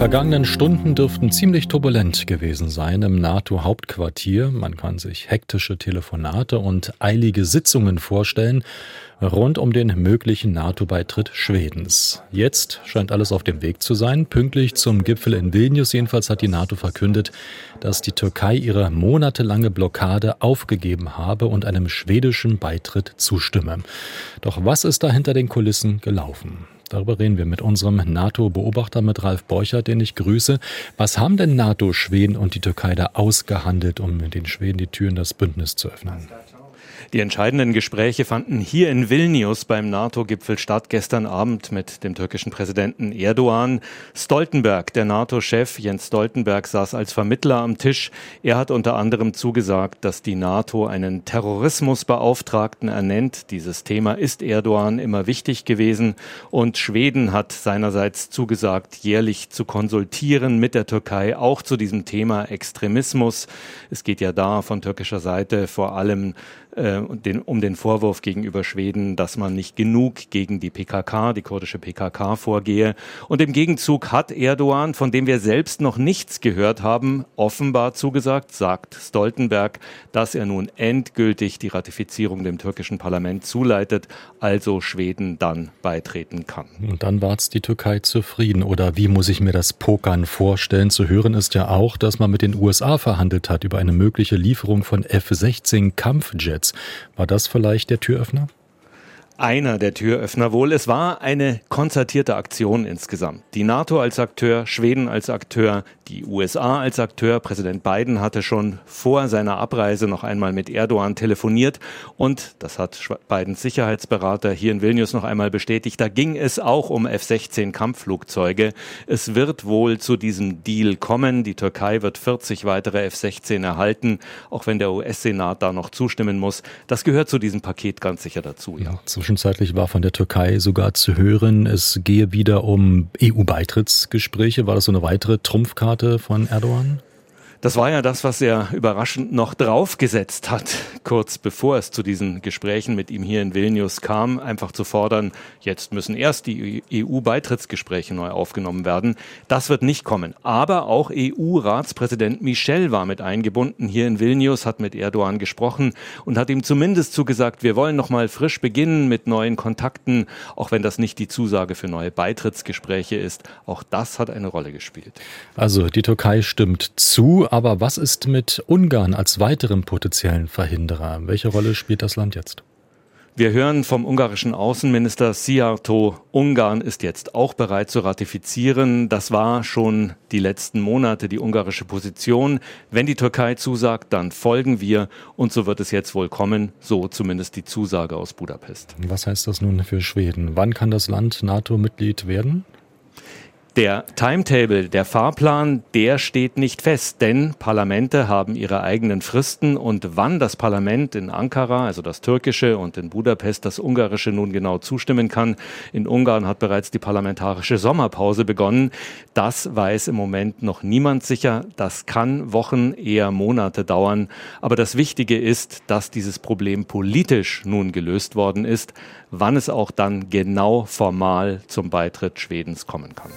Vergangenen Stunden dürften ziemlich turbulent gewesen sein im NATO-Hauptquartier. Man kann sich hektische Telefonate und eilige Sitzungen vorstellen rund um den möglichen NATO-Beitritt Schwedens. Jetzt scheint alles auf dem Weg zu sein. Pünktlich zum Gipfel in Vilnius jedenfalls hat die NATO verkündet, dass die Türkei ihre monatelange Blockade aufgegeben habe und einem schwedischen Beitritt zustimme. Doch was ist da hinter den Kulissen gelaufen? Darüber reden wir mit unserem NATO-Beobachter, mit Ralf Borchert, den ich grüße. Was haben denn NATO, Schweden und die Türkei da ausgehandelt, um den Schweden die Türen des Bündnisses zu öffnen? Die entscheidenden Gespräche fanden hier in Vilnius beim NATO-Gipfel statt, gestern Abend mit dem türkischen Präsidenten Erdogan. Stoltenberg, der NATO-Chef Jens Stoltenberg, saß als Vermittler am Tisch. Er hat unter anderem zugesagt, dass die NATO einen Terrorismusbeauftragten ernennt. Dieses Thema ist Erdogan immer wichtig gewesen. Und Schweden hat seinerseits zugesagt, jährlich zu konsultieren mit der Türkei, auch zu diesem Thema Extremismus. Es geht ja da von türkischer Seite vor allem äh, den, um den Vorwurf gegenüber Schweden, dass man nicht genug gegen die PKK, die kurdische PKK vorgehe. Und im Gegenzug hat Erdogan, von dem wir selbst noch nichts gehört haben, offenbar zugesagt, sagt Stoltenberg, dass er nun endgültig die Ratifizierung dem türkischen Parlament zuleitet, also Schweden dann beitreten kann. Und dann war es die Türkei zufrieden. Oder wie muss ich mir das Pokern vorstellen? Zu hören ist ja auch, dass man mit den USA verhandelt hat über eine mögliche Lieferung von F-16 Kampfjets. Netz. War das vielleicht der Türöffner? einer der Türöffner wohl. Es war eine konzertierte Aktion insgesamt. Die NATO als Akteur, Schweden als Akteur, die USA als Akteur. Präsident Biden hatte schon vor seiner Abreise noch einmal mit Erdogan telefoniert und das hat Bidens Sicherheitsberater hier in Vilnius noch einmal bestätigt. Da ging es auch um F-16 Kampfflugzeuge. Es wird wohl zu diesem Deal kommen. Die Türkei wird 40 weitere F-16 erhalten, auch wenn der US-Senat da noch zustimmen muss. Das gehört zu diesem Paket ganz sicher dazu. Ja. Zwischenzeitlich war von der Türkei sogar zu hören, es gehe wieder um EU-Beitrittsgespräche. War das so eine weitere Trumpfkarte von Erdogan? Das war ja das, was er überraschend noch draufgesetzt hat, kurz bevor es zu diesen Gesprächen mit ihm hier in Vilnius kam, einfach zu fordern, jetzt müssen erst die EU-Beitrittsgespräche neu aufgenommen werden. Das wird nicht kommen. Aber auch EU-Ratspräsident Michel war mit eingebunden hier in Vilnius, hat mit Erdogan gesprochen und hat ihm zumindest zugesagt, wir wollen nochmal frisch beginnen mit neuen Kontakten, auch wenn das nicht die Zusage für neue Beitrittsgespräche ist. Auch das hat eine Rolle gespielt. Also die Türkei stimmt zu, aber was ist mit Ungarn als weiterem potenziellen Verhinderer? Welche Rolle spielt das Land jetzt? Wir hören vom ungarischen Außenminister Szijjártó, Ungarn ist jetzt auch bereit zu ratifizieren. Das war schon die letzten Monate die ungarische Position. Wenn die Türkei zusagt, dann folgen wir und so wird es jetzt wohl kommen, so zumindest die Zusage aus Budapest. Was heißt das nun für Schweden? Wann kann das Land NATO-Mitglied werden? Der Timetable, der Fahrplan, der steht nicht fest, denn Parlamente haben ihre eigenen Fristen und wann das Parlament in Ankara, also das türkische und in Budapest das ungarische nun genau zustimmen kann. In Ungarn hat bereits die parlamentarische Sommerpause begonnen. Das weiß im Moment noch niemand sicher. Das kann Wochen, eher Monate dauern. Aber das Wichtige ist, dass dieses Problem politisch nun gelöst worden ist, wann es auch dann genau formal zum Beitritt Schwedens kommen kann.